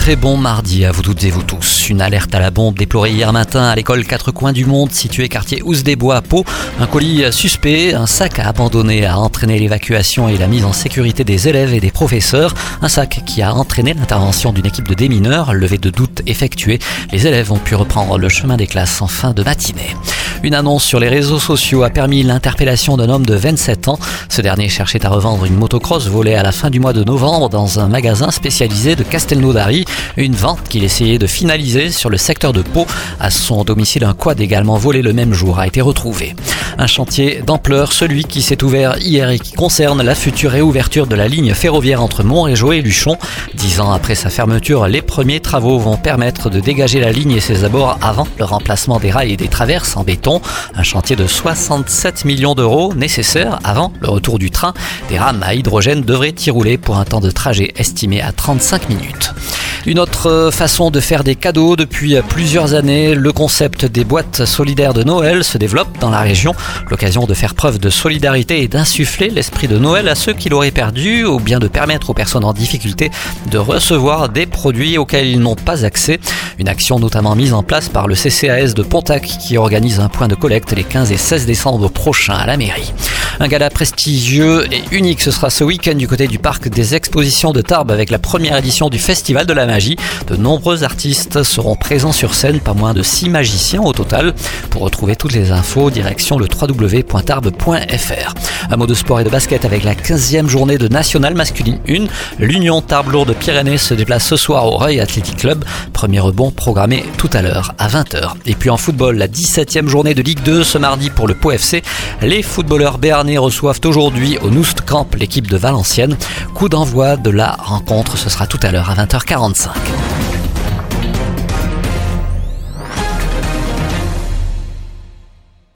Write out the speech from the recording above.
Très bon mardi à vous toutes et vous tous. Une alerte à la bombe déplorée hier matin à l'école Quatre Coins du Monde située quartier Ouse des Bois à Pau. Un colis suspect, un sac à abandonner a entraîné l'évacuation et la mise en sécurité des élèves et des professeurs. Un sac qui a entraîné l'intervention d'une équipe de démineurs. Levée de doute effectuée, les élèves ont pu reprendre le chemin des classes en fin de matinée. Une annonce sur les réseaux sociaux a permis l'interpellation d'un homme de 27 ans. Ce dernier cherchait à revendre une motocross volée à la fin du mois de novembre dans un magasin spécialisé de Castelnaudary. Une vente qu'il essayait de finaliser sur le secteur de Pau. À son domicile, un quad également volé le même jour a été retrouvé. Un chantier d'ampleur, celui qui s'est ouvert hier et qui concerne la future réouverture de la ligne ferroviaire entre Montrégeau et Luchon. Dix ans après sa fermeture, les premiers travaux vont permettre de dégager la ligne et ses abords avant le remplacement des rails et des traverses en béton. Un chantier de 67 millions d'euros nécessaire avant le retour du train. Des rames à hydrogène devraient y rouler pour un temps de trajet estimé à 35 minutes. Une autre façon de faire des cadeaux depuis plusieurs années, le concept des boîtes solidaires de Noël se développe dans la région. L'occasion de faire preuve de solidarité et d'insuffler l'esprit de Noël à ceux qui l'auraient perdu ou bien de permettre aux personnes en difficulté de recevoir des produits auxquels ils n'ont pas accès. Une action notamment mise en place par le CCAS de Pontac qui organise un point de collecte les 15 et 16 décembre prochains à la mairie. Un gala prestigieux et unique, ce sera ce week-end du côté du parc des expositions de Tarbes avec la première édition du Festival de la magie. De nombreux artistes seront présents sur scène, pas moins de 6 magiciens au total. Pour retrouver toutes les infos, direction le www.tarbes.fr. Un mot de sport et de basket avec la 15e journée de National Masculine 1. L'Union Tarbes Lourdes Pyrénées se déplace ce soir au Reuil Athletic Club. Premier rebond programmé tout à l'heure à 20h. Et puis en football, la 17e journée de Ligue 2 ce mardi pour le Pau FC. Les footballeurs reçoivent aujourd'hui au Noust Camp l'équipe de Valenciennes. Coup d'envoi de la rencontre, ce sera tout à l'heure à 20h45.